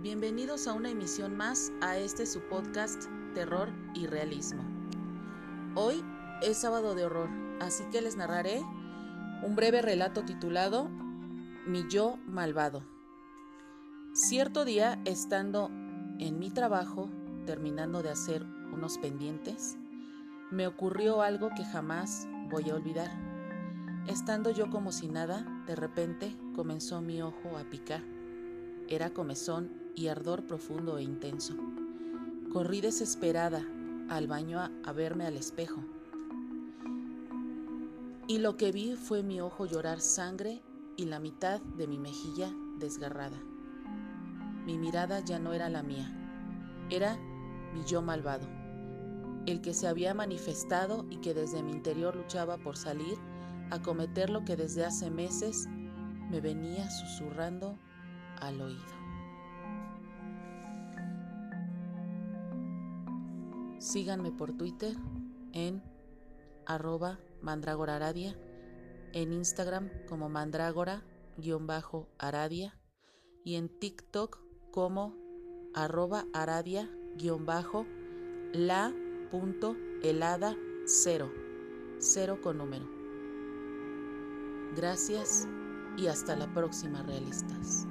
Bienvenidos a una emisión más a este su podcast Terror y Realismo. Hoy es sábado de horror, así que les narraré un breve relato titulado Mi yo malvado. Cierto día, estando en mi trabajo, terminando de hacer unos pendientes, me ocurrió algo que jamás voy a olvidar. Estando yo como si nada, de repente comenzó mi ojo a picar. Era comezón y ardor profundo e intenso. Corrí desesperada al baño a, verme al espejo. Y lo que vi fue mi ojo llorar sangre y la mitad de mi mejilla desgarrada. Mi mirada ya no era la mía, era mi yo malvado, el que se había manifestado y que desde mi interior luchaba por salir a cometer lo que desde hace meses me venía susurrando al oído. Síganme por Twitter en arroba mandragoraradia, en Instagram como mandragora-aradia y en TikTok como arroba aradia-la punto helada cero, cero con número. Gracias y hasta la próxima, realistas.